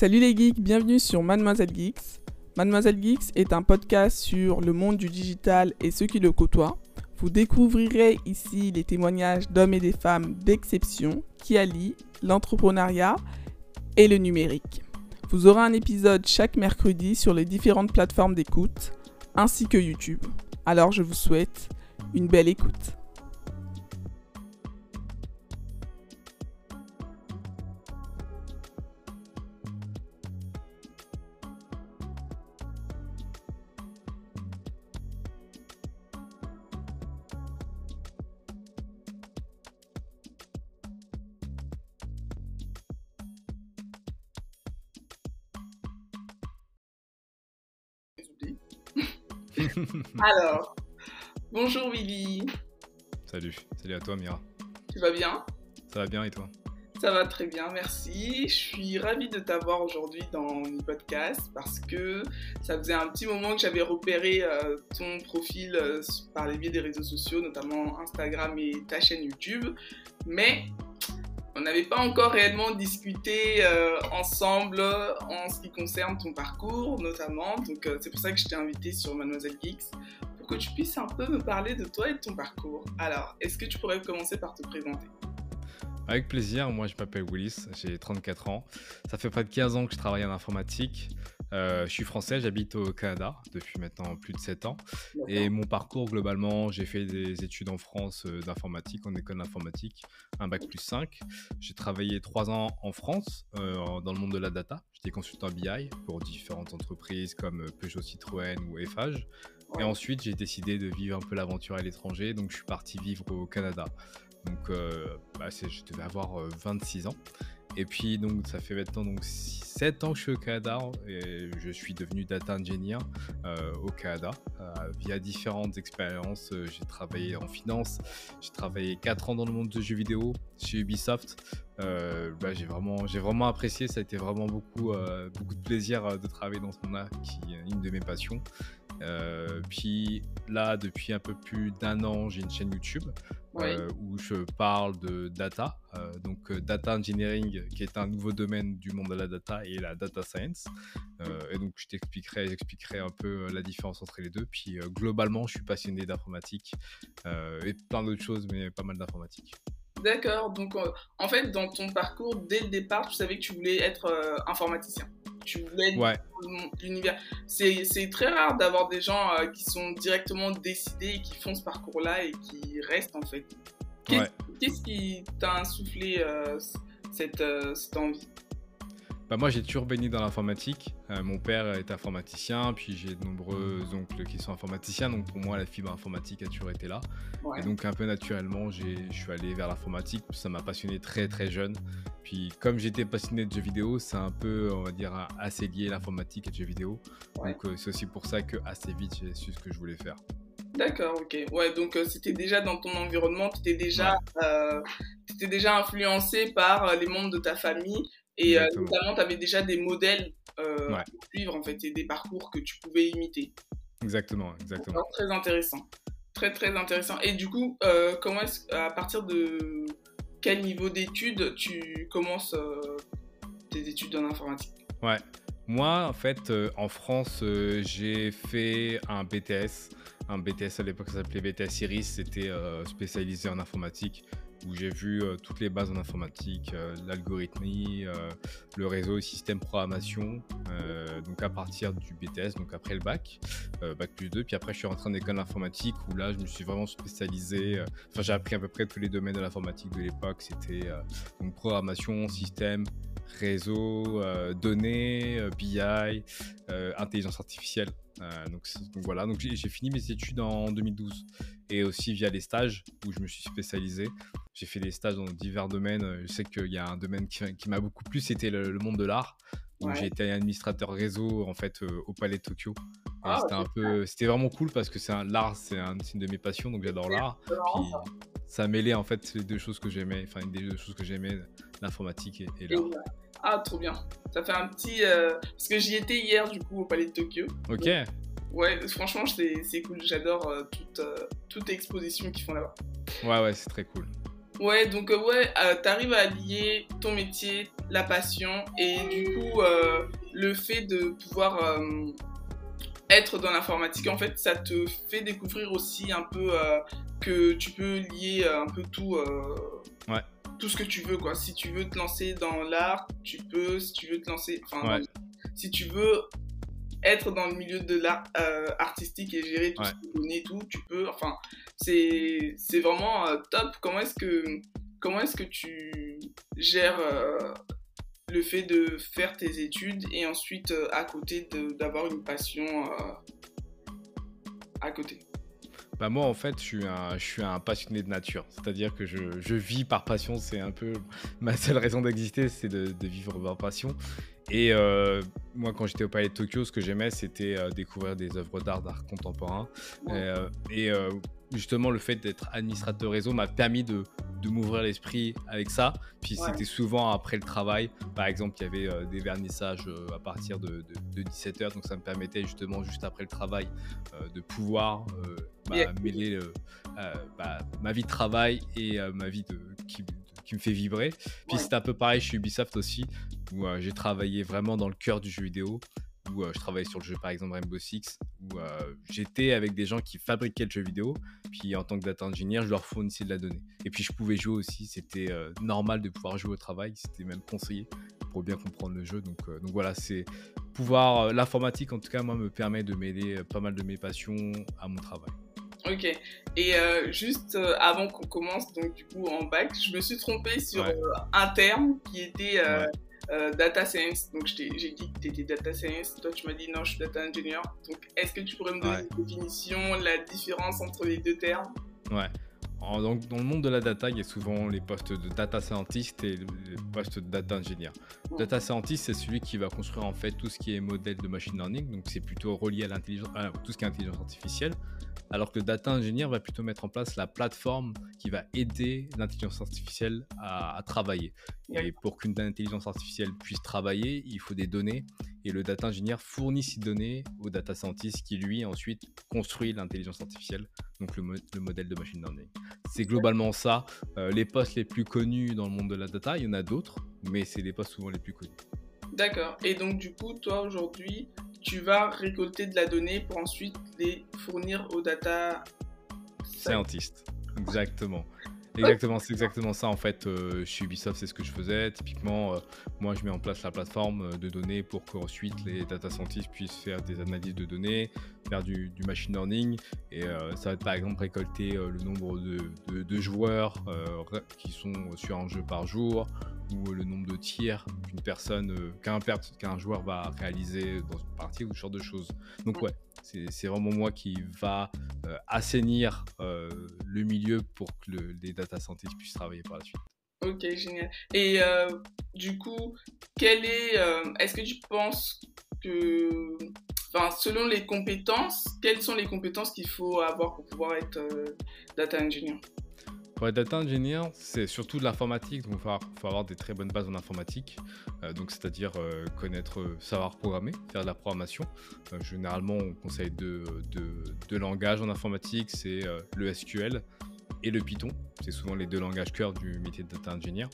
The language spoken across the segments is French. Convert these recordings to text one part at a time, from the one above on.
Salut les geeks, bienvenue sur Mademoiselle Geeks. Mademoiselle Geeks est un podcast sur le monde du digital et ceux qui le côtoient. Vous découvrirez ici les témoignages d'hommes et des femmes d'exception qui allient l'entrepreneuriat et le numérique. Vous aurez un épisode chaque mercredi sur les différentes plateformes d'écoute ainsi que YouTube. Alors je vous souhaite une belle écoute. Alors, bonjour Willy. Salut, salut à toi Mira. Tu vas bien? Ça va bien et toi? Ça va très bien, merci. Je suis ravie de t'avoir aujourd'hui dans le podcast parce que ça faisait un petit moment que j'avais repéré euh, ton profil euh, par les biais des réseaux sociaux, notamment Instagram et ta chaîne YouTube. Mais on n'avait pas encore réellement discuté euh, ensemble en ce qui concerne ton parcours notamment. Donc euh, c'est pour ça que je t'ai invité sur Mademoiselle Geeks pour que tu puisses un peu me parler de toi et de ton parcours. Alors, est-ce que tu pourrais commencer par te présenter? Avec plaisir, moi je m'appelle Willis, j'ai 34 ans. Ça fait près de 15 ans que je travaille en informatique. Euh, je suis français, j'habite au Canada depuis maintenant plus de 7 ans. Et mon parcours, globalement, j'ai fait des études en France euh, d'informatique, en école d'informatique, un bac plus 5. J'ai travaillé 3 ans en France euh, dans le monde de la data. J'étais consultant BI pour différentes entreprises comme Peugeot Citroën ou Eiffage. Et ensuite, j'ai décidé de vivre un peu l'aventure à l'étranger, donc je suis parti vivre au Canada. Donc, bah, je devais avoir 26 ans. Et puis, donc, ça fait maintenant donc, 7 ans que je suis au Canada et je suis devenu data engineer euh, au Canada euh, via différentes expériences. Euh, j'ai travaillé en finance, j'ai travaillé 4 ans dans le monde de jeux vidéo chez Ubisoft. Bah, j'ai vraiment, vraiment apprécié, ça a été vraiment beaucoup, beaucoup de plaisir de travailler dans ce monde-là, qui est une de mes passions. Euh, puis là, depuis un peu plus d'un an, j'ai une chaîne YouTube euh, où je parle de data, euh, donc data engineering, qui est un nouveau domaine du monde de la data, et la data science. et donc, je t'expliquerai, j'expliquerai un peu la différence entre les deux. Puis globalement, je suis passionné d'informatique et plein d'autres choses, mais pas mal d'informatique. D'accord. Donc, en fait, dans ton parcours, dès le départ, tu savais que tu voulais être informaticien tu voulais ouais. l'univers. C'est très rare d'avoir des gens euh, qui sont directement décidés et qui font ce parcours-là et qui restent en fait. Qu'est-ce qui t'a insufflé euh, cette, euh, cette envie? Bah moi, j'ai toujours baigné dans l'informatique. Euh, mon père est informaticien, puis j'ai de nombreux oncles qui sont informaticiens. Donc pour moi, la fibre informatique a toujours été là. Et donc un peu naturellement, je suis allé vers l'informatique. Ça m'a passionné très très jeune. Puis comme j'étais passionné de jeux vidéo, c'est un peu, on va dire, assez lié l'informatique et le jeux vidéo. Donc euh, c'est aussi pour ça que assez vite, j'ai su ce que je voulais faire. D'accord, ok. Ouais, donc euh, c'était déjà dans ton environnement, tu étais déjà, étais déjà influencé par les membres de ta famille et euh, notamment, tu avais déjà des modèles euh, à suivre, en fait, et des parcours que tu pouvais imiter. Exactement, exactement. très intéressant. Très, très intéressant. Et du coup, euh, comment est à partir de quel niveau d'études tu commences tes études en informatique? Ouais. Moi, en fait, en France, j'ai fait un BTS. Un BTS à l'époque, ça s'appelait BTS Iris. C'était spécialisé en informatique où j'ai vu euh, toutes les bases en informatique, euh, l'algorithmie, euh, le réseau, le système programmation, donc à partir du BTS, donc après le bac, bac plus 2, puis après je suis rentré en école d'informatique où là je me suis vraiment spécialisé, enfin j'ai appris à peu près tous les domaines de l'informatique de l'époque, c'était programmation, système, réseau, données, BI, intelligence artificielle. Donc, donc, voilà, donc j'ai fini mes études en 2012 et aussi via les stages où je me suis spécialisé. J'ai fait des stages dans divers domaines. Euh, je sais qu'il y a un domaine qui, m'a beaucoup plu, c'était le, monde de l'art. Où j'ai été administrateur réseau en fait euh, au Palais de Tokyo. Ah, c'était un peu, c'était vraiment cool parce que c'est l'art, c'est une de mes passions, donc j'adore l'art. Puis ça mêlait en fait les deux choses que j'aimais, enfin une des deux choses que j'aimais, l'informatique et, l'art. Ah, trop bien. Ça fait un petit, euh, parce que j'y étais hier du coup au Palais de Tokyo. Ok. ouais, franchement c'est cool. J'adore toute, toute exposition qu'ils font là-bas. Ouais, ouais, c'est très cool. Ouais, donc ouais, tu arrives à lier ton métier, la passion et du coup le fait de pouvoir être dans l'informatique, en fait, ça te fait découvrir aussi un peu que tu peux lier un peu tout. ouais tout ce que tu veux, quoi. Si tu veux te lancer dans l'art, tu peux. Si tu veux te lancer. Enfin, si tu veux être dans le milieu de l'art euh, artistique et gérer tout ce que données, tout, tu peux. Enfin, c'est vraiment euh, top. Comment est-ce que, comment est que tu gères euh, le fait de faire tes études et ensuite à côté d'avoir une passion à côté? Bah moi en fait je suis un, je suis un passionné de nature, c'est-à-dire que je, je, vis par passion, c'est un peu ma seule raison d'exister, c'est de, de, vivre par passion. Et euh, moi quand j'étais au Palais de Tokyo, ce que j'aimais c'était euh, découvrir des œuvres d'art, d'art contemporain. et euh, justement le fait d'être administrateur réseau m'a permis de, de m'ouvrir l'esprit avec ça. Puis c'était souvent après le travail. Par exemple, il y avait euh, des vernissages euh, à partir de, de, 17h, donc ça me permettait justement juste après le travail euh, de pouvoir bah, mêler bah, ma vie de travail et ma vie de, qui, qui, me fait vibrer. Puis c'était un peu pareil chez Ubisoft aussi, où j'ai travaillé vraiment dans le cœur du jeu vidéo où je travaillais sur le jeu par exemple Rainbow Six, où j'étais avec des gens qui fabriquaient le jeu vidéo, puis en tant que data engineer, je leur fournissais de la donnée. Et puis je pouvais jouer aussi, c'était normal de pouvoir jouer au travail, c'était même conseillé pour bien comprendre le jeu. Donc, donc voilà, c'est pouvoir, l'informatique en tout cas, moi, me permet de mêler pas mal de mes passions à mon travail. Ok. Et juste avant qu'on commence, donc du coup en bac, je me suis trompée sur un terme qui était euh, data science. Donc, j'ai dit que tu étais data science. Toi, tu m'as dit non, je suis data engineer. Donc, est-ce que tu pourrais me donner une définition, la différence entre les deux termes? Ouais. Donc, dans le monde de la data, il y a souvent les postes de data scientist et les postes de data engineer. Data scientist, c'est celui qui va construire en fait tout ce qui est modèle de machine learning. Donc, c'est plutôt relié à l'intelligence, tout ce qui est intelligence artificielle alors que Data Engineer va plutôt mettre en place la plateforme qui va aider l'intelligence artificielle à, travailler. Et pour qu'une intelligence artificielle puisse travailler, il faut des données, et le Data Engineer fournit ces données au Data Scientist qui, lui, ensuite construit l'intelligence artificielle, donc le, modèle de machine learning. C'est globalement ça. Euh, les postes les plus connus dans le monde de la data, il y en a d'autres, mais c'est les postes souvent les plus connus. D'accord. Et donc, du coup, toi, aujourd'hui, tu vas récolter de la donnée pour ensuite les fournir aux data scientists. Exactement. Exactement, c'est exactement ça en fait. Euh, chez Ubisoft, c'est ce que je faisais. Typiquement, euh, moi, je mets en place la plateforme euh, de données pour qu'ensuite les data scientists puissent faire des analyses de données, faire du, machine learning. Et ça va être par exemple récolter le nombre de, de joueurs qui sont sur un jeu par jour, ou le nombre de tirs qu'une personne, euh, qu'un, qu'un joueur va réaliser dans une partie ou ce genre de choses. Donc ouais, c'est, vraiment moi qui va euh, assainir euh, le milieu pour que les data scientists puissent travailler par la suite. Ok, génial. Et du coup, quel est, est-ce que tu penses enfin, selon les compétences, quelles sont les compétences qu'il faut avoir pour pouvoir être data engineer? Pour être data engineer, c'est surtout de l'informatique, donc il faut, avoir des très bonnes bases en informatique, euh, donc c'est-à-dire euh, connaître, euh, savoir programmer, faire de la programmation. généralement, on conseille deux, de, langages en informatique, c'est le SQL et le Python. C'est souvent les deux langages cœur du métier de data engineer.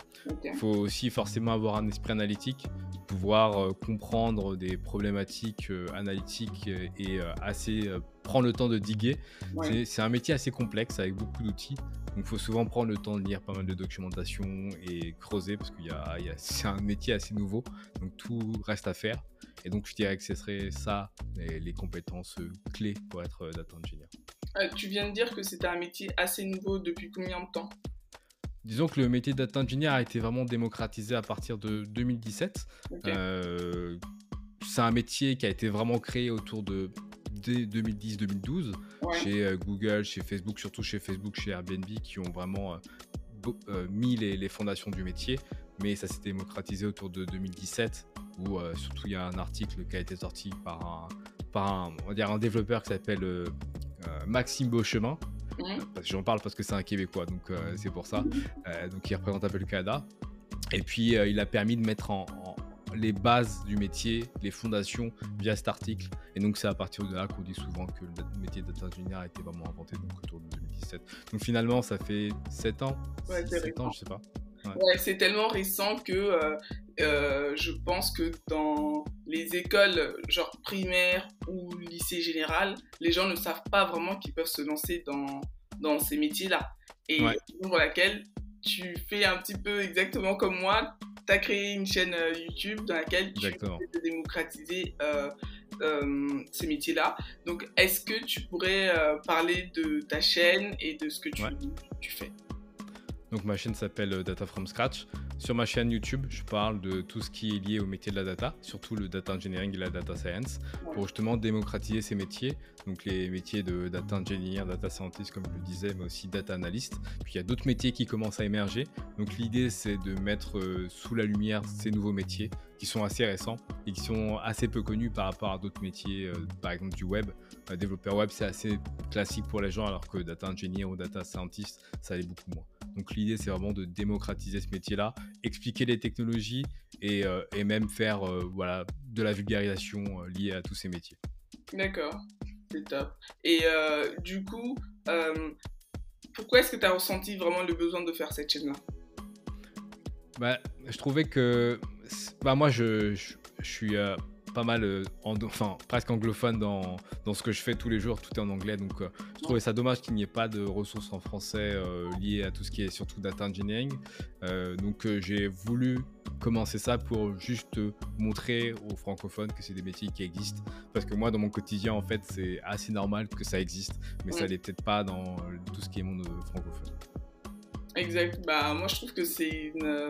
Il faut aussi forcément avoir un esprit analytique, pouvoir comprendre des problématiques analytiques et assez prendre le temps de diguer. C'est un métier assez complexe avec beaucoup d'outils. Donc il faut souvent prendre le temps de lire pas mal de documentation et creuser parce que c'est un métier assez nouveau. Donc tout reste à faire. Et donc je dirais que ce serait ça, les, compétences euh, clés pour être euh, data engineer. Euh, tu viens de dire que c'était un métier assez nouveau depuis combien de temps? Disons que le métier data engineer a été vraiment démocratisé à partir de 2017. c'est un métier qui a été vraiment créé autour de 2010-2012 chez euh, Google, chez Facebook, surtout chez Facebook, chez Airbnb, qui ont vraiment euh, euh, mis les, fondations du métier. Mais ça s'est démocratisé autour de 2017, où surtout il y a un article qui a été sorti par un, par un, on va dire un développeur qui s'appelle Maxime Beauchemin. J'en parle parce que c'est un Québécois, donc c'est pour ça. donc il représente un peu le Canada. Et puis il a permis de mettre en les bases du métier, les fondations via cet article. Et donc, c'est à partir de là qu'on dit souvent que le métier de data engineer a été vraiment inventé, donc autour de 2017. Donc, finalement, ça fait 7 ans, Ouais, c'est 7 ans, je sais pas. Ouais, c'est tellement récent que euh, euh, je pense que dans les écoles, genre primaire ou lycée général, les gens ne savent pas vraiment qu'ils peuvent se lancer dans, dans ces métiers-là. Et Ouais. pour laquelle tu fais un petit peu exactement comme moi, tu as créé une chaîne euh, YouTube dans laquelle tu de démocratiser euh, euh, ces métiers-là. Donc, est-ce que tu pourrais euh, parler de ta chaîne et de ce que tu, Ouais. tu fais? Donc ma chaîne s'appelle Data from Scratch. Sur ma chaîne YouTube, je parle de tout ce qui est lié au métier de la data, surtout le data engineering et la data science, pour justement démocratiser ces métiers. Donc les métiers de data engineer, data scientist comme je le disais, mais aussi data analyst. Puis il y a d'autres métiers qui commencent à émerger. Donc l'idée c'est de mettre euh, sous la lumière ces nouveaux métiers qui sont assez récents et qui sont assez peu connus par rapport à d'autres métiers, euh, par exemple du web. Euh, développeur web c'est assez classique pour les gens alors que data engineer ou data scientist ça l'est beaucoup moins. Donc l'idée, c'est vraiment de démocratiser ce métier-là, expliquer les technologies et, euh, et même faire euh, voilà, de la vulgarisation euh, liée à tous ces métiers. D'accord, c'est top. Et du coup, pourquoi est-ce que tu as ressenti vraiment le besoin de faire cette chaîne-là? Bah, je trouvais que... Bah, moi, je, je, je suis pas mal, euh, en- enfin presque anglophone dans, dans ce que je fais tous les jours, tout est en anglais. Donc euh, je trouvais ça dommage qu'il n'y ait pas de ressources en français euh, liées à tout ce qui est surtout data engineering. Euh, donc j'ai voulu commencer ça pour juste montrer aux francophones que c'est des métiers qui existent. Parce que moi, dans mon quotidien, en fait, c'est assez normal que ça existe, mais ça l'est peut-être pas dans tout ce qui est monde francophone. Exact. Bah, moi, je trouve que c'est une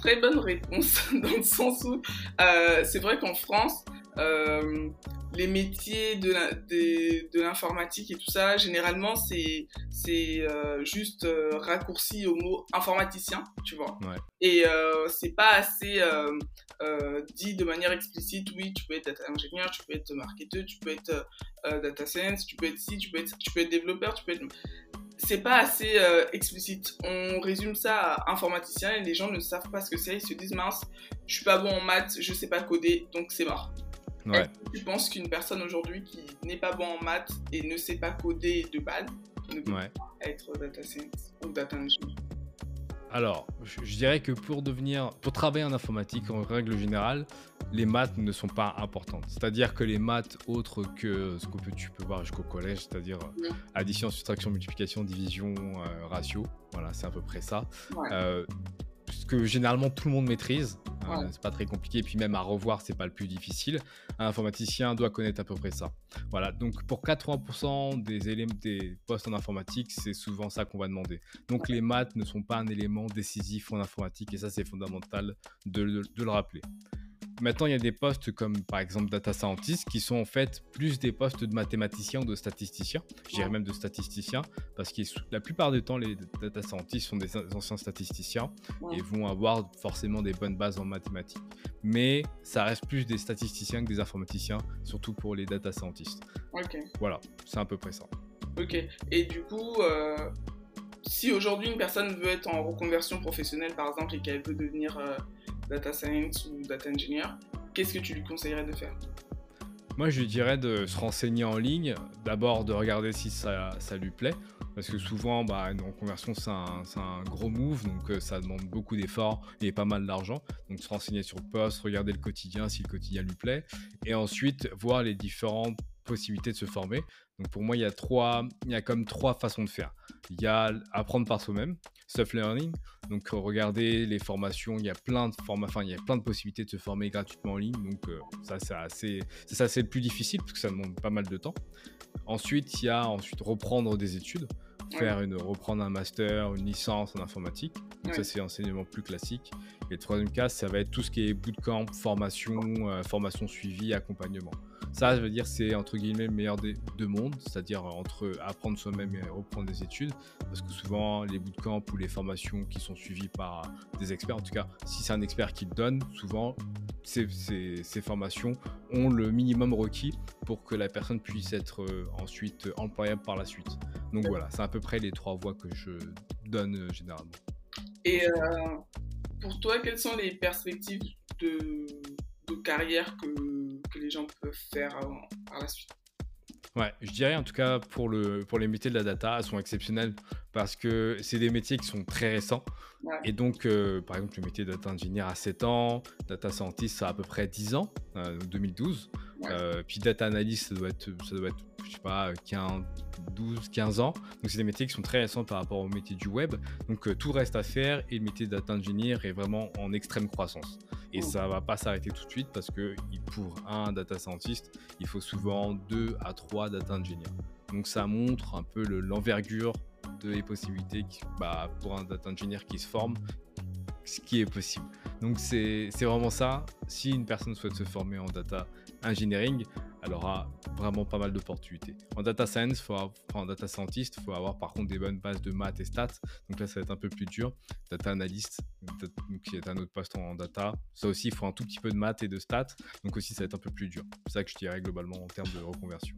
très bonne réponse dans le sens où euh, c'est vrai qu'en France, euh, les métiers de l'informatique et tout ça, généralement, c'est euh, juste euh, raccourci au mot informaticien, tu vois. Ouais. Et c'est pas assez dit de manière explicite. Oui, tu peux être data ingénieur, tu peux être marketeur, tu peux être data science, tu peux être ci, tu peux être, tu peux être développeur, tu peux être c'est pas assez euh, explicite. On résume ça à informaticien et les gens ne savent pas ce que c'est. Ils se disent mince, je suis pas bon en maths, je sais pas coder, donc c'est mort. Ouais. Que tu penses qu'une personne aujourd'hui qui n'est pas bon en maths et ne sait pas coder de base ne peut Ouais. pas être data science ou data engineer? Alors, je, je dirais que pour devenir, pour travailler en informatique, en règle générale, les maths ne sont pas importantes. C'est-à-dire que les maths autres que ce que tu peux voir jusqu'au collège, c'est-à-dire euh, Oui. addition, soustraction, multiplication, division, euh, ratio, voilà, c'est à peu près ça. Ouais. Euh, que généralement tout le monde maîtrise, euh, c'est pas très compliqué, et puis même à revoir, c'est pas le plus difficile. Un informaticien doit connaître à peu près ça. Voilà, donc pour 80% des éléments des postes en informatique, c'est souvent ça qu'on va demander. Donc les maths ne sont pas un élément décisif en informatique, et ça c'est fondamental de le rappeler. Maintenant, il y a des postes comme par exemple data scientist qui sont en fait plus des postes de mathématiciens ou de statisticiens. Je dirais même de statisticiens parce que la plupart du temps, les data scientists sont des anciens statisticiens Ouais. et vont avoir forcément des bonnes bases en mathématiques. Mais ça reste plus des statisticiens que des informaticiens, surtout pour les data scientists. Voilà, c'est à peu près ça. ok. Et du coup, euh, si aujourd'hui une personne veut être en reconversion professionnelle par exemple et qu'elle veut devenir euh, data science ou data engineer, qu'est-ce que tu lui conseillerais de faire? Moi, je lui dirais de se renseigner en ligne, d'abord de regarder si ça, ça lui plaît, parce que souvent, bah, une reconversion, c'est un, gros move, donc euh, ça demande beaucoup d'efforts et pas mal d'argent. Donc, se renseigner sur le poste, regarder le quotidien, si le quotidien lui plaît, et ensuite voir les différentes possibilités de se former. Donc, pour moi, il y a trois, il y a comme trois façons de faire. Il y a apprendre par soi-même, self-learning. Donc, euh, regarder les formations, il y a plein de enfin, il y a plein de possibilités de se former gratuitement en ligne. Donc, euh, ça, c'est assez, ça, c'est le plus difficile parce que ça demande pas mal de temps. Ensuite, il y a ensuite reprendre des études, faire une, reprendre un master, une licence en informatique. Donc, Ouais. ça, c'est l'enseignement plus classique. Et le troisième cas, ça va être tout ce qui est bootcamp, formation, euh, formation suivie, accompagnement. Ça, je veux dire, c'est entre guillemets le meilleur des deux mondes, c'est-à-dire entre apprendre soi-même et reprendre des études, parce que souvent les bootcamps ou les formations qui sont suivies par des experts, en tout cas, si c'est un expert qui le donne, souvent ces, formations ont le minimum requis pour que la personne puisse être euh, ensuite employable par la suite. Donc voilà, c'est à peu près les trois voies que je donne euh, généralement. Et euh, pour toi, quelles sont les perspectives de carrière que, que les gens peuvent faire par la suite Ouais, je dirais en tout cas pour, le, pour les métiers de la data, elles sont exceptionnelles parce que c'est des métiers qui sont très récents. Et donc, euh, par exemple, le métier de data engineer a 7 ans, data scientist ça a à peu près 10 ans, 2012. Euh, puis data analyst, ça doit être, ça doit être je sais pas, 15, 12, 15 ans. Donc, c'est des métiers qui sont très récents par rapport au métier du web. Donc, euh, tout reste à faire et le métier de data engineer est vraiment en extrême croissance. Et ça va pas s'arrêter tout de suite parce que pour un data scientist, il faut souvent 2 à 3 data engineers. Donc, ça montre un peu l'envergure de les possibilités bah, pour un data engineer qui se forme, ce qui est possible. Donc c'est vraiment ça. Si une personne souhaite se former en data engineering, elle aura vraiment pas mal d'opportunités. En data science, faut en data scientist, il faut avoir par contre des bonnes bases de maths et stats. Donc là, ça va être un peu plus dur. Data analyst, qui est un autre poste en data, ça aussi, il faut un tout petit peu de maths et de stats. Donc aussi, ça va être un peu plus dur. C'est ça que je dirais globalement en termes de reconversion.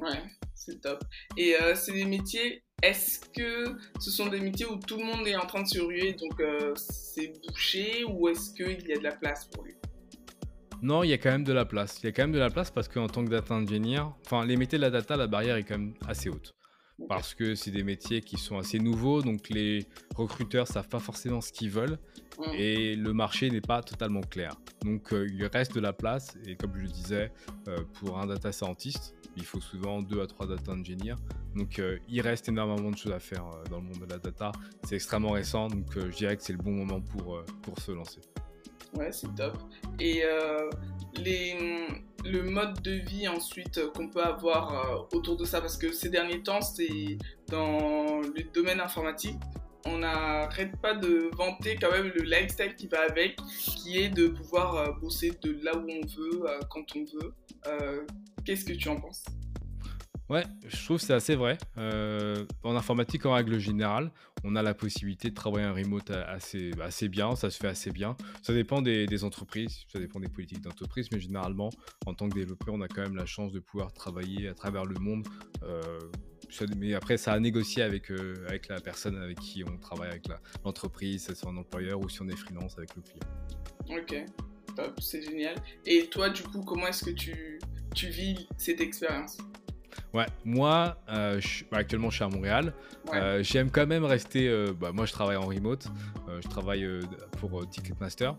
Ouais, c'est top. Et euh, c'est des métiers, est-ce que ce sont des métiers où tout le monde est en train de se ruer, donc euh, c'est bouché, ou est-ce qu'il y a de la place pour lui? Non, il y a quand même de la place. Il y a quand même de la place parce qu'en tant que data engineer, enfin, les métiers de la data, la barrière est quand même assez haute. Parce que c'est des métiers qui sont assez nouveaux, donc les recruteurs savent pas forcément ce qu'ils veulent et le marché n'est pas totalement clair. Donc euh, il reste de la place et comme je le disais, euh, pour un data scientist, il faut souvent deux à trois data engineers. Donc euh, il reste énormément de choses à faire dans le monde de la data. C'est extrêmement récent, donc je dirais que c'est le bon moment pour, pour se lancer. Ouais, c'est top. Et euh, les, le mode de vie ensuite qu'on peut avoir euh, autour de ça, parce que ces derniers temps, c'est dans le domaine informatique, on n'arrête pas de vanter quand même le lifestyle qui va avec, qui est de pouvoir euh, bosser de là où on veut, quand on veut. Qu'est-ce que tu en penses? Ouais, je trouve que c'est assez vrai. en informatique, en règle générale, on a la possibilité de travailler en remote assez, assez bien, ça se fait assez bien. Ça dépend des, entreprises, ça dépend des politiques d'entreprise, mais généralement, en tant que développeur, on a quand même la chance de pouvoir travailler à travers le monde. Euh, mais après, ça a négocié avec, euh, avec la personne avec qui on travaille, avec l'entreprise, c'est son employeur ou si on est freelance avec le client. Ok, top, c'est génial. Et toi, du coup, comment est-ce que tu, tu vis cette expérience? Ouais, moi, euh, je, bah, actuellement, je suis à Montréal. Euh, j'aime quand même rester. Euh, bah, moi, je travaille en remote. je travaille pour Ticketmaster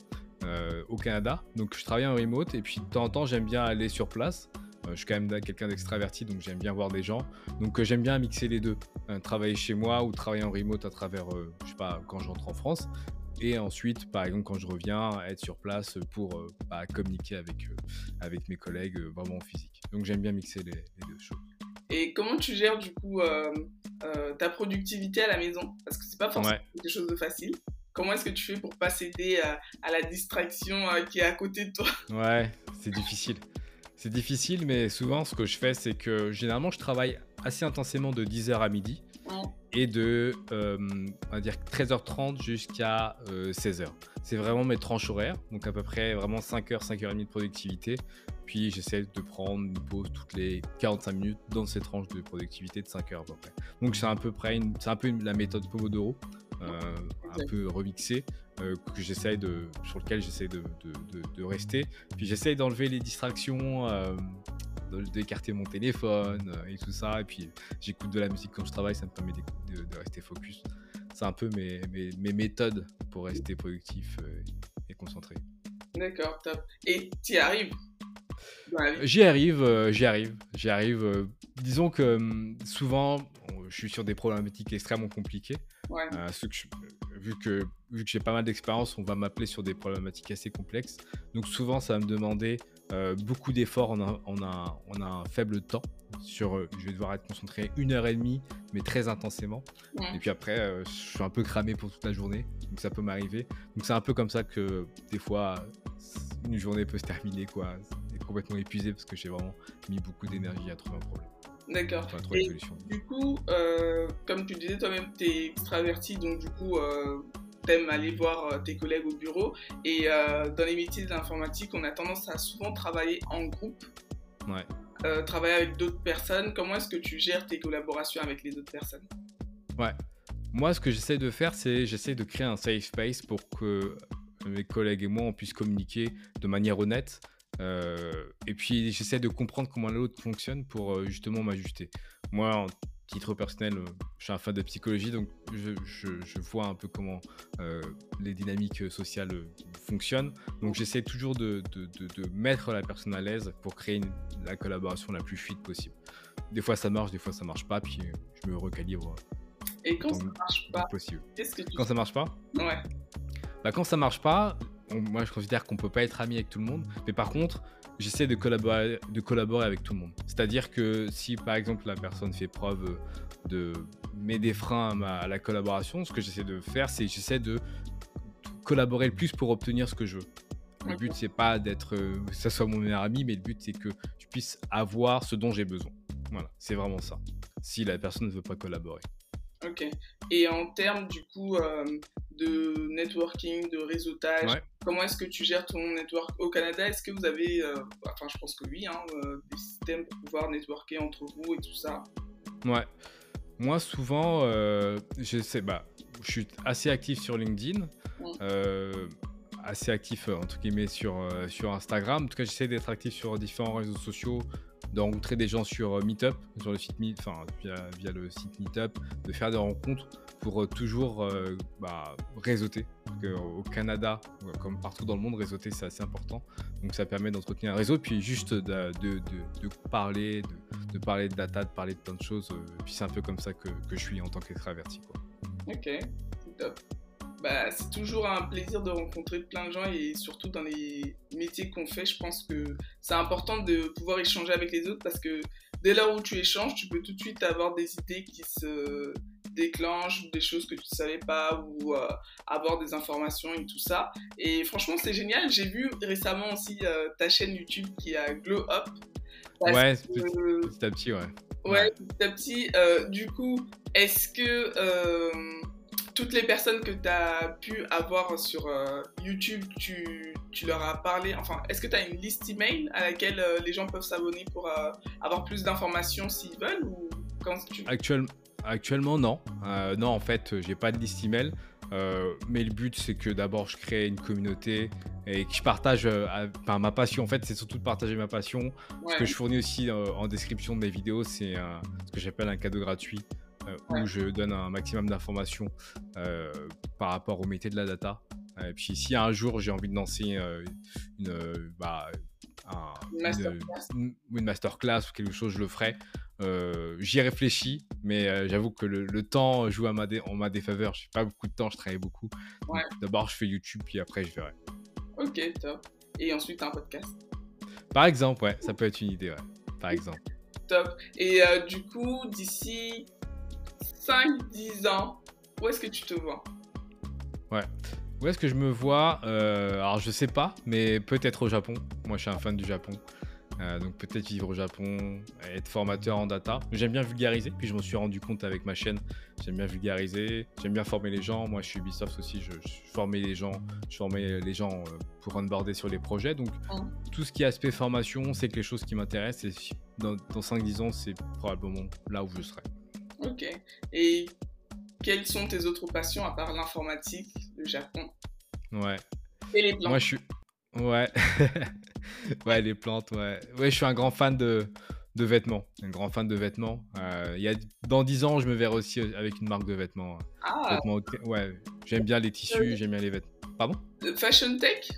au Canada. Donc, je travaille en remote. Et puis, de temps en temps, j'aime bien aller sur place. je suis quand même quelqu'un d'extraverti, donc j'aime bien voir des gens. Donc, j'aime bien mixer les deux. travailler chez moi ou travailler en remote à travers, je sais pas, quand je rentre en France. Et ensuite, par exemple, quand je reviens, être sur place pour bah, communiquer avec, avec mes collègues vraiment en physique. Donc, j'aime bien mixer les deux choses. Et comment tu gères du coup euh, euh, ta productivité à la maison? Parce que c'est pas forcément quelque chose de facile. Comment est-ce que tu fais pour pas céder à, la distraction euh, qui est à côté de toi? Ouais, c'est difficile. C'est difficile, mais souvent ce que je fais, c'est que généralement je travaille assez intensément de 10h à midi et de on va dire 13h30 jusqu'à 16h. C'est vraiment mes tranches horaires, donc à peu près vraiment 5h, 5h30 de productivité. Puis j'essaie de prendre une pause toutes les 45 minutes dans ces tranches de productivité de 5 heures à peu près. Donc c'est à peu près c'est un peu la méthode Pomodoro, euh, un peu remixée, euh, que j'essaie de, sur lequel j'essaie de, de, rester. Puis j'essaie d'enlever les distractions, euh, d'écarter mon téléphone et tout ça. Et puis j'écoute de la musique quand je travaille, ça me permet de, rester focus. C'est un peu mes, mes, mes, méthodes pour rester productif et concentré. D'accord, top. Et tu y arrives J'y arrive, euh, j'y arrive, j'y arrive. Euh, disons que hum, souvent, je suis sur des problématiques extrêmement compliquées. Euh, vu que, vu que j'ai pas mal d'expérience, on va m'appeler sur des problématiques assez complexes. Donc souvent, ça va me demander beaucoup d'efforts en, a, un faible temps. Sur, je vais devoir être concentré une heure et demie, mais très intensément. Et puis après, je suis un peu cramé pour toute la journée, donc ça peut m'arriver. Donc c'est un peu comme ça que des fois, une journée peut se terminer, quoi complètement épuisé parce que j'ai vraiment mis beaucoup d'énergie à trouver un problème. D'accord. et du coup, euh, comme tu disais toi-même, tu es extraverti, donc du coup, euh, t'aimes aller voir euh, tes collègues au bureau. Et euh, dans les métiers de l'informatique, on a tendance à souvent travailler en groupe. Ouais. travailler avec d'autres personnes. Comment est-ce que tu gères tes collaborations avec les autres personnes? Ouais. Moi, ce que j'essaie de faire, c'est j'essaie de créer un safe space pour que mes collègues et moi, on puisse communiquer de manière honnête et puis j'essaie de comprendre comment l'autre fonctionne pour justement m'ajuster. Moi, en titre personnel, je suis un fan de psychologie, donc je, vois un peu comment les dynamiques sociales fonctionnent. Donc j'essaie toujours de, mettre la personne à l'aise pour créer la collaboration la plus fluide possible. Des fois ça marche, des fois ça marche pas, puis je me recalibre. Et quand ça marche pas, possible. Quand ça marche pas? Ouais. Bah, quand ça marche pas, moi je considère qu'on peut pas être ami avec tout le monde, mais par contre, j'essaie de collaborer, de collaborer avec tout le monde. C'est-à-dire que si par exemple la personne fait preuve de met des freins à, la collaboration, ce que j'essaie de faire, c'est j'essaie de collaborer le plus pour obtenir ce que je veux. Le but c'est pas d'être, euh, que ça soit mon meilleur ami, mais le but c'est que je puisse avoir ce dont j'ai besoin. Voilà, c'est vraiment ça. Si la personne ne veut pas collaborer. Ok. Et en termes du coup euh, de networking, de réseautage, comment est-ce que tu gères ton network au Canada? Est-ce que vous avez, euh, enfin je pense que oui, hein, euh, des systèmes pour pouvoir networker entre vous et tout ça? Ouais. Moi souvent, je sais, bah, je suis assez actif sur LinkedIn. assez actif entre guillemets sur, sur Instagram. En tout cas, j'essaie d'être actif sur différents réseaux sociaux, de rencontrer des gens sur euh, Meetup, sur le site via, le site Meetup, de faire des rencontres pour euh, toujours euh, bah, réseauter. au Canada, comme partout dans le monde, réseauter c'est assez important. Donc ça permet d'entretenir un réseau, puis juste de, parler, de, parler de data, de parler de plein de choses. puis c'est un peu comme ça que, je suis en tant qu'extraverti. Ok, top bah, c'est toujours un plaisir de rencontrer plein de gens et surtout dans les métiers qu'on fait, je pense que c'est important de pouvoir échanger avec les autres parce que dès lors où tu échanges, tu peux tout de suite avoir des idées qui se déclenchent, des choses que tu ne savais pas ou euh, avoir des informations et tout ça. Et franchement, c'est génial. J'ai vu récemment aussi euh, ta chaîne YouTube qui a Glow Up. Ouais, petit, petit, à petit, ouais. Ouais, petit à petit. Euh, du coup, est-ce que toutes les personnes que tu as pu avoir sur euh, YouTube, tu, tu, leur as parlé, enfin, est-ce que tu as une liste email à laquelle euh, les gens peuvent s'abonner pour euh, avoir plus d'informations s'ils veulent ou quand tu... Actuellement, non. non, en fait, j'ai pas de liste email. mais le but, c'est que d'abord, je crée une communauté et que je partage ma passion. En fait, c'est surtout de partager ma passion. Ce que je fournis aussi en description de mes vidéos, c'est ce que j'appelle un cadeau gratuit. Euh, où je donne un maximum d'informations euh, par rapport au métier de la data. Et puis si un jour j'ai envie de lancer euh, une, bah, une, masterclass. ou quelque chose, je le ferai. J'y réfléchis, mais j'avoue que le, temps joue à ma en ma défaveur. Je n'ai pas beaucoup de temps, je travaille beaucoup. D'abord, je fais YouTube, puis après, je verrai. Ok, top. Et ensuite, un podcast Par exemple, ouais, ça peut être une idée, ouais. Par exemple. Top. Et du coup, d'ici 5-10 ans, où est-ce que tu te vois? Ouais. Où est-ce que je me vois euh, Alors, je sais pas, mais peut-être au Japon. Moi, je suis un fan du Japon. Euh, donc, peut-être vivre au Japon, être formateur en data. J'aime bien vulgariser, puis je m'en suis rendu compte avec ma chaîne. J'aime bien vulgariser, j'aime bien former les gens. Moi, je suis Ubisoft aussi, je, formais les gens, je formais les gens euh, pour onboarder sur les projets. Donc, tout ce qui est aspect formation, c'est quelque chose qui m'intéresse. Et dans, dans 5-10 ans, c'est probablement là où je serai. Ok. Et quelles sont tes autres passions à part l'informatique, le Japon? Ouais. Et les plantes Moi, je suis. Ouais. ouais, les plantes, ouais. Ouais, je suis un grand fan de, de vêtements. Un grand fan de vêtements. Euh, y a... Dans 10 ans, je me verrai aussi avec une marque de vêtements. Ah Ouais, j'aime bien les tissus, j'aime bien les vêtements. Pardon? Fashion Tech?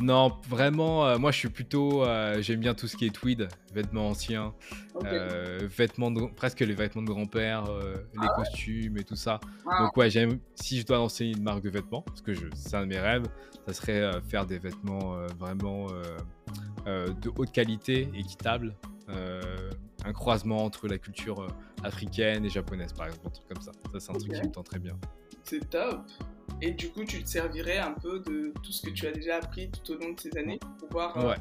Non, vraiment, euh, moi je suis plutôt. Euh, j'aime bien tout ce qui est tweed, vêtements anciens, euh, vêtements presque les vêtements de grand-père, les ah costumes et tout ça. Ah. Donc, ouais, j'aime. Si je dois lancer une marque de vêtements, parce que c'est un de mes rêves, ça serait faire des vêtements vraiment de haute qualité, équitables. Un croisement entre la culture africaine et japonaise, par exemple, un truc comme ça. Ça, c'est un truc qui me tente très bien. C'est top. Et du coup, tu te servirais un peu de tout ce que tu as déjà appris tout au long de ces années pour pouvoir euh,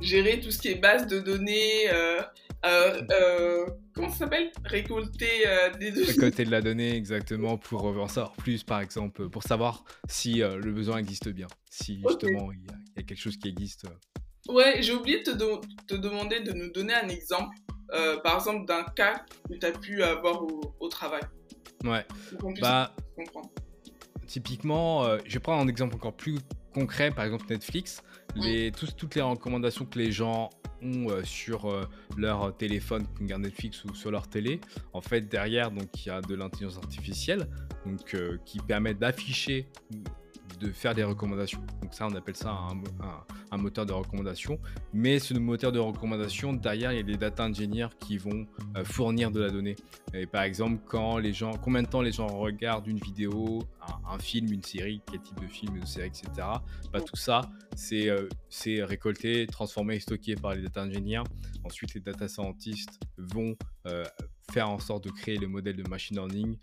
gérer tout ce qui est base de données. Euh, euh, comment ça s'appelle? Récolter des données. Récolter de la donnée, exactement, pour en savoir plus, par exemple, pour savoir si le besoin existe bien. Si justement il, y a, quelque chose qui existe. Ouais, j'ai oublié de te, te, demander de nous donner un exemple, par exemple, d'un cas que tu as pu avoir au, au travail. Ouais. Bah, typiquement, euh, je vais prendre un exemple encore plus concret, par exemple Netflix. les, toutes les recommandations que les gens ont sur leur téléphone, Netflix ou sur leur télé, en fait derrière donc il y a de l'intelligence artificielle donc qui permet d'afficher de faire des recommandations. Donc ça, on appelle ça un, moteur de recommandation. Mais ce moteur de recommandation, derrière, il y a des data engineers qui vont euh, fournir de la donnée. Et par exemple, quand les gens, combien de temps les gens regardent une vidéo, un, film, une série, quel type de film, une série, etc. Bah, tout ça, euh, c'est récolté, transformé stocké par les data engineers. Ensuite, les data scientists vont euh, faire en sorte de créer le modèle de machine learning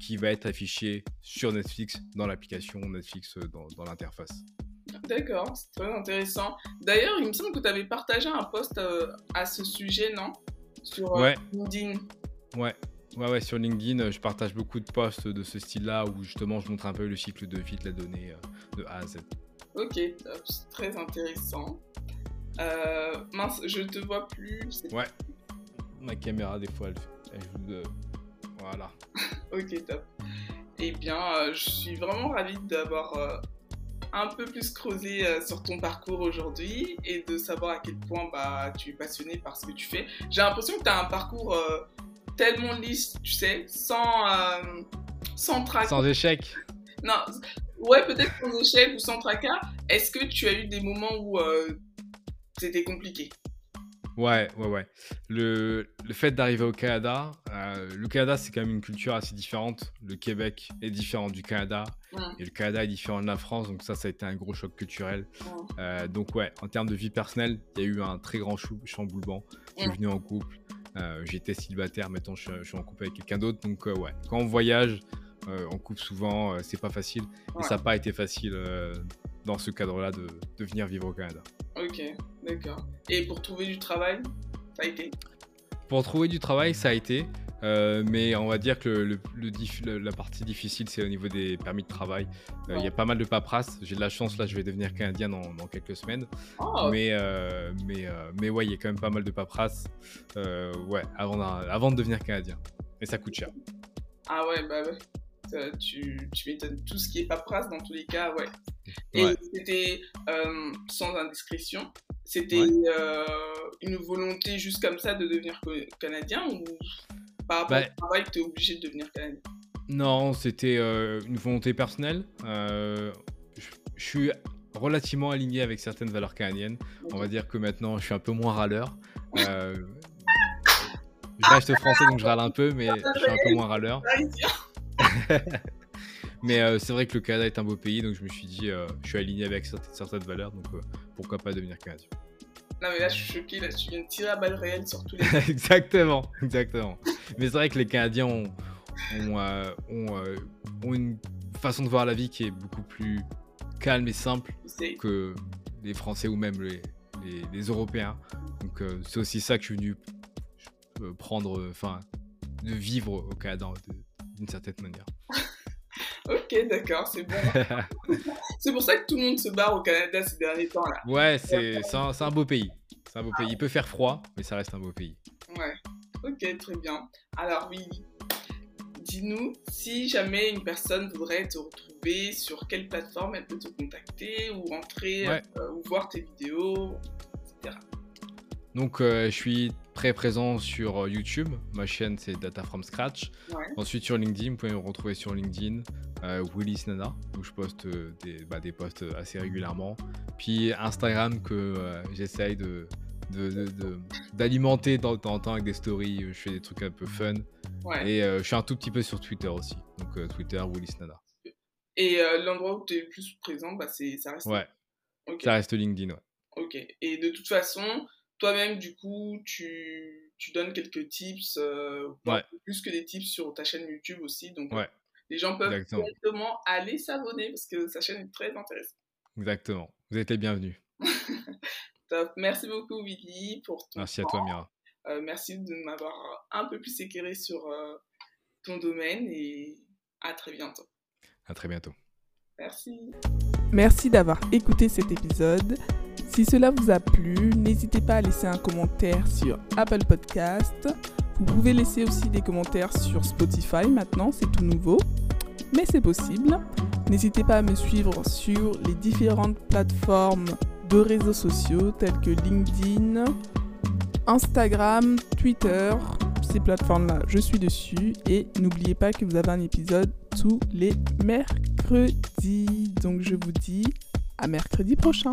qui va être affiché sur Netflix dans l'application Netflix euh, dans, l'interface. D'accord, c'est très intéressant. D'ailleurs, il me semble que tu avais partagé un post euh, à ce sujet, non? Sur euh, LinkedIn. Ouais. Ouais, ouais, sur LinkedIn, je partage beaucoup de posts de ce style-là où justement je montre un peu le cycle de vie de la donnée de A à Z. Ok, c'est très intéressant. mince, je te vois plus. Ouais, ma caméra des fois elle fait voilà. ok, top. Eh bien, euh, je suis vraiment ravie d'avoir euh, un peu plus creusé euh, sur ton parcours aujourd'hui et de savoir à quel point bah, tu es passionné par ce que tu fais. J'ai l'impression que tu as un parcours tellement lisse, tu sais, sans, sans tracas. Sans échec. Non, ouais, peut-être sans échec ou sans tracas. Est-ce que tu as eu des moments où c'était compliqué? Ouais, ouais, ouais. Le, le fait d'arriver au Canada, euh, le Canada, c'est quand même une culture assez différente. Le Québec est différent du Canada et le Canada est différent de la France. Donc, ça, ça a été un gros choc culturel. Euh, donc, ouais, en termes de vie personnelle, il y a eu un très grand chamboulement. Je suis venu en couple. Euh, J'étais célibataire, maintenant je, suis en couple avec quelqu'un d'autre. Donc, ouais, quand on voyage, on coupe souvent, c'est pas facile. Et ça n'a pas été facile dans ce cadre-là de, de venir vivre au Canada. Ok, d'accord. Et pour trouver du travail, ça a été Pour trouver du travail, ça a été. Euh, mais on va dire que le, la partie difficile, c'est au niveau des permis de travail. Euh, il y a pas mal de paperasse. J'ai de la chance, là, je vais devenir canadien dans, quelques semaines. Oh. Mais, euh, mais, mais ouais, il y a quand même pas mal de paperasse ouais, avant, avant de devenir canadien. Et ça coûte cher. Ah ouais, bah ouais. Tu, tu m'étonnes. Tout ce qui est paperasse, dans tous les cas, ouais, et c'était euh, sans indiscrétion. C'était euh, une volonté juste comme ça de devenir canadien ou par rapport bah au travail, tu es obligé de devenir canadien? Non, c'était euh, une volonté personnelle. je suis relativement aligné avec certaines valeurs canadiennes. On va dire que maintenant, je suis un peu moins râleur. je reste français, donc je râle un peu, mais je suis un peu moins râleur. Mais euh, c'est vrai que le Canada est un beau pays, donc je me suis dit, euh, je suis aligné avec certaines, valeurs, donc euh, pourquoi pas devenir canadien. Non mais là je suis choqué, là tu viens de tirer à balle réelle sur tous les... exactement, exactement. mais c'est vrai que les Canadiens ont, ont, une façon de voir la vie qui est beaucoup plus calme et simple que les Français ou même les, les, Européens. Donc c'est aussi ça que je suis venu prendre, enfin, de vivre au Canada d'une certaine manière. Ok, d'accord, c'est bon. c'est pour ça que tout le monde se barre au Canada ces derniers temps là. Ouais, c'est un, un, beau pays. C'est un beau pays. Il peut faire froid, mais ça reste un beau pays. Ouais. Ok, très bien. Alors oui, dis-nous si jamais une personne voudrait te retrouver, sur quelle plateforme elle peut te contacter ou rentrer euh, ou voir tes vidéos, etc. Donc euh, je suis très présent sur euh, YouTube. Ma chaîne, c'est Data from Scratch. Ensuite, sur LinkedIn, vous pouvez me retrouver sur LinkedIn, euh, Willis Nana, où je poste euh, des, bah, des posts assez régulièrement. Puis Instagram, que j'essaye de, d'alimenter de, de, temps en temps avec des stories. Je fais des trucs un peu fun. Et je suis un tout petit peu sur Twitter aussi. Donc Twitter, Willis Nana. Et l'endroit où tu es le plus présent, bah, ça reste. Ouais. Ça reste LinkedIn, ouais. Ok. Et de toute façon, toi-même, du coup, tu, tu, donnes quelques tips, euh, plus que des tips sur ta chaîne YouTube aussi. Donc, les gens peuvent directement aller s'abonner parce que sa chaîne est très intéressante. Exactement. Vous êtes les bienvenus. Top. Merci beaucoup, Willy, pour ton Merci à toi, Mira. Euh, merci de m'avoir un peu plus éclairé sur euh, ton domaine et à très bientôt. À très bientôt. Merci. Merci d'avoir écouté cet épisode. Si cela vous a plu, n'hésitez pas à laisser un commentaire sur Apple Podcast. Vous pouvez laisser aussi des commentaires sur Spotify maintenant, c'est tout nouveau, mais c'est possible. N'hésitez pas à me suivre sur les différentes plateformes de réseaux sociaux tels que LinkedIn, Instagram, Twitter, ces plateformes-là, je suis dessus. Et n'oubliez pas que vous avez un épisode tous les mercredis. Donc je vous dis à mercredi prochain.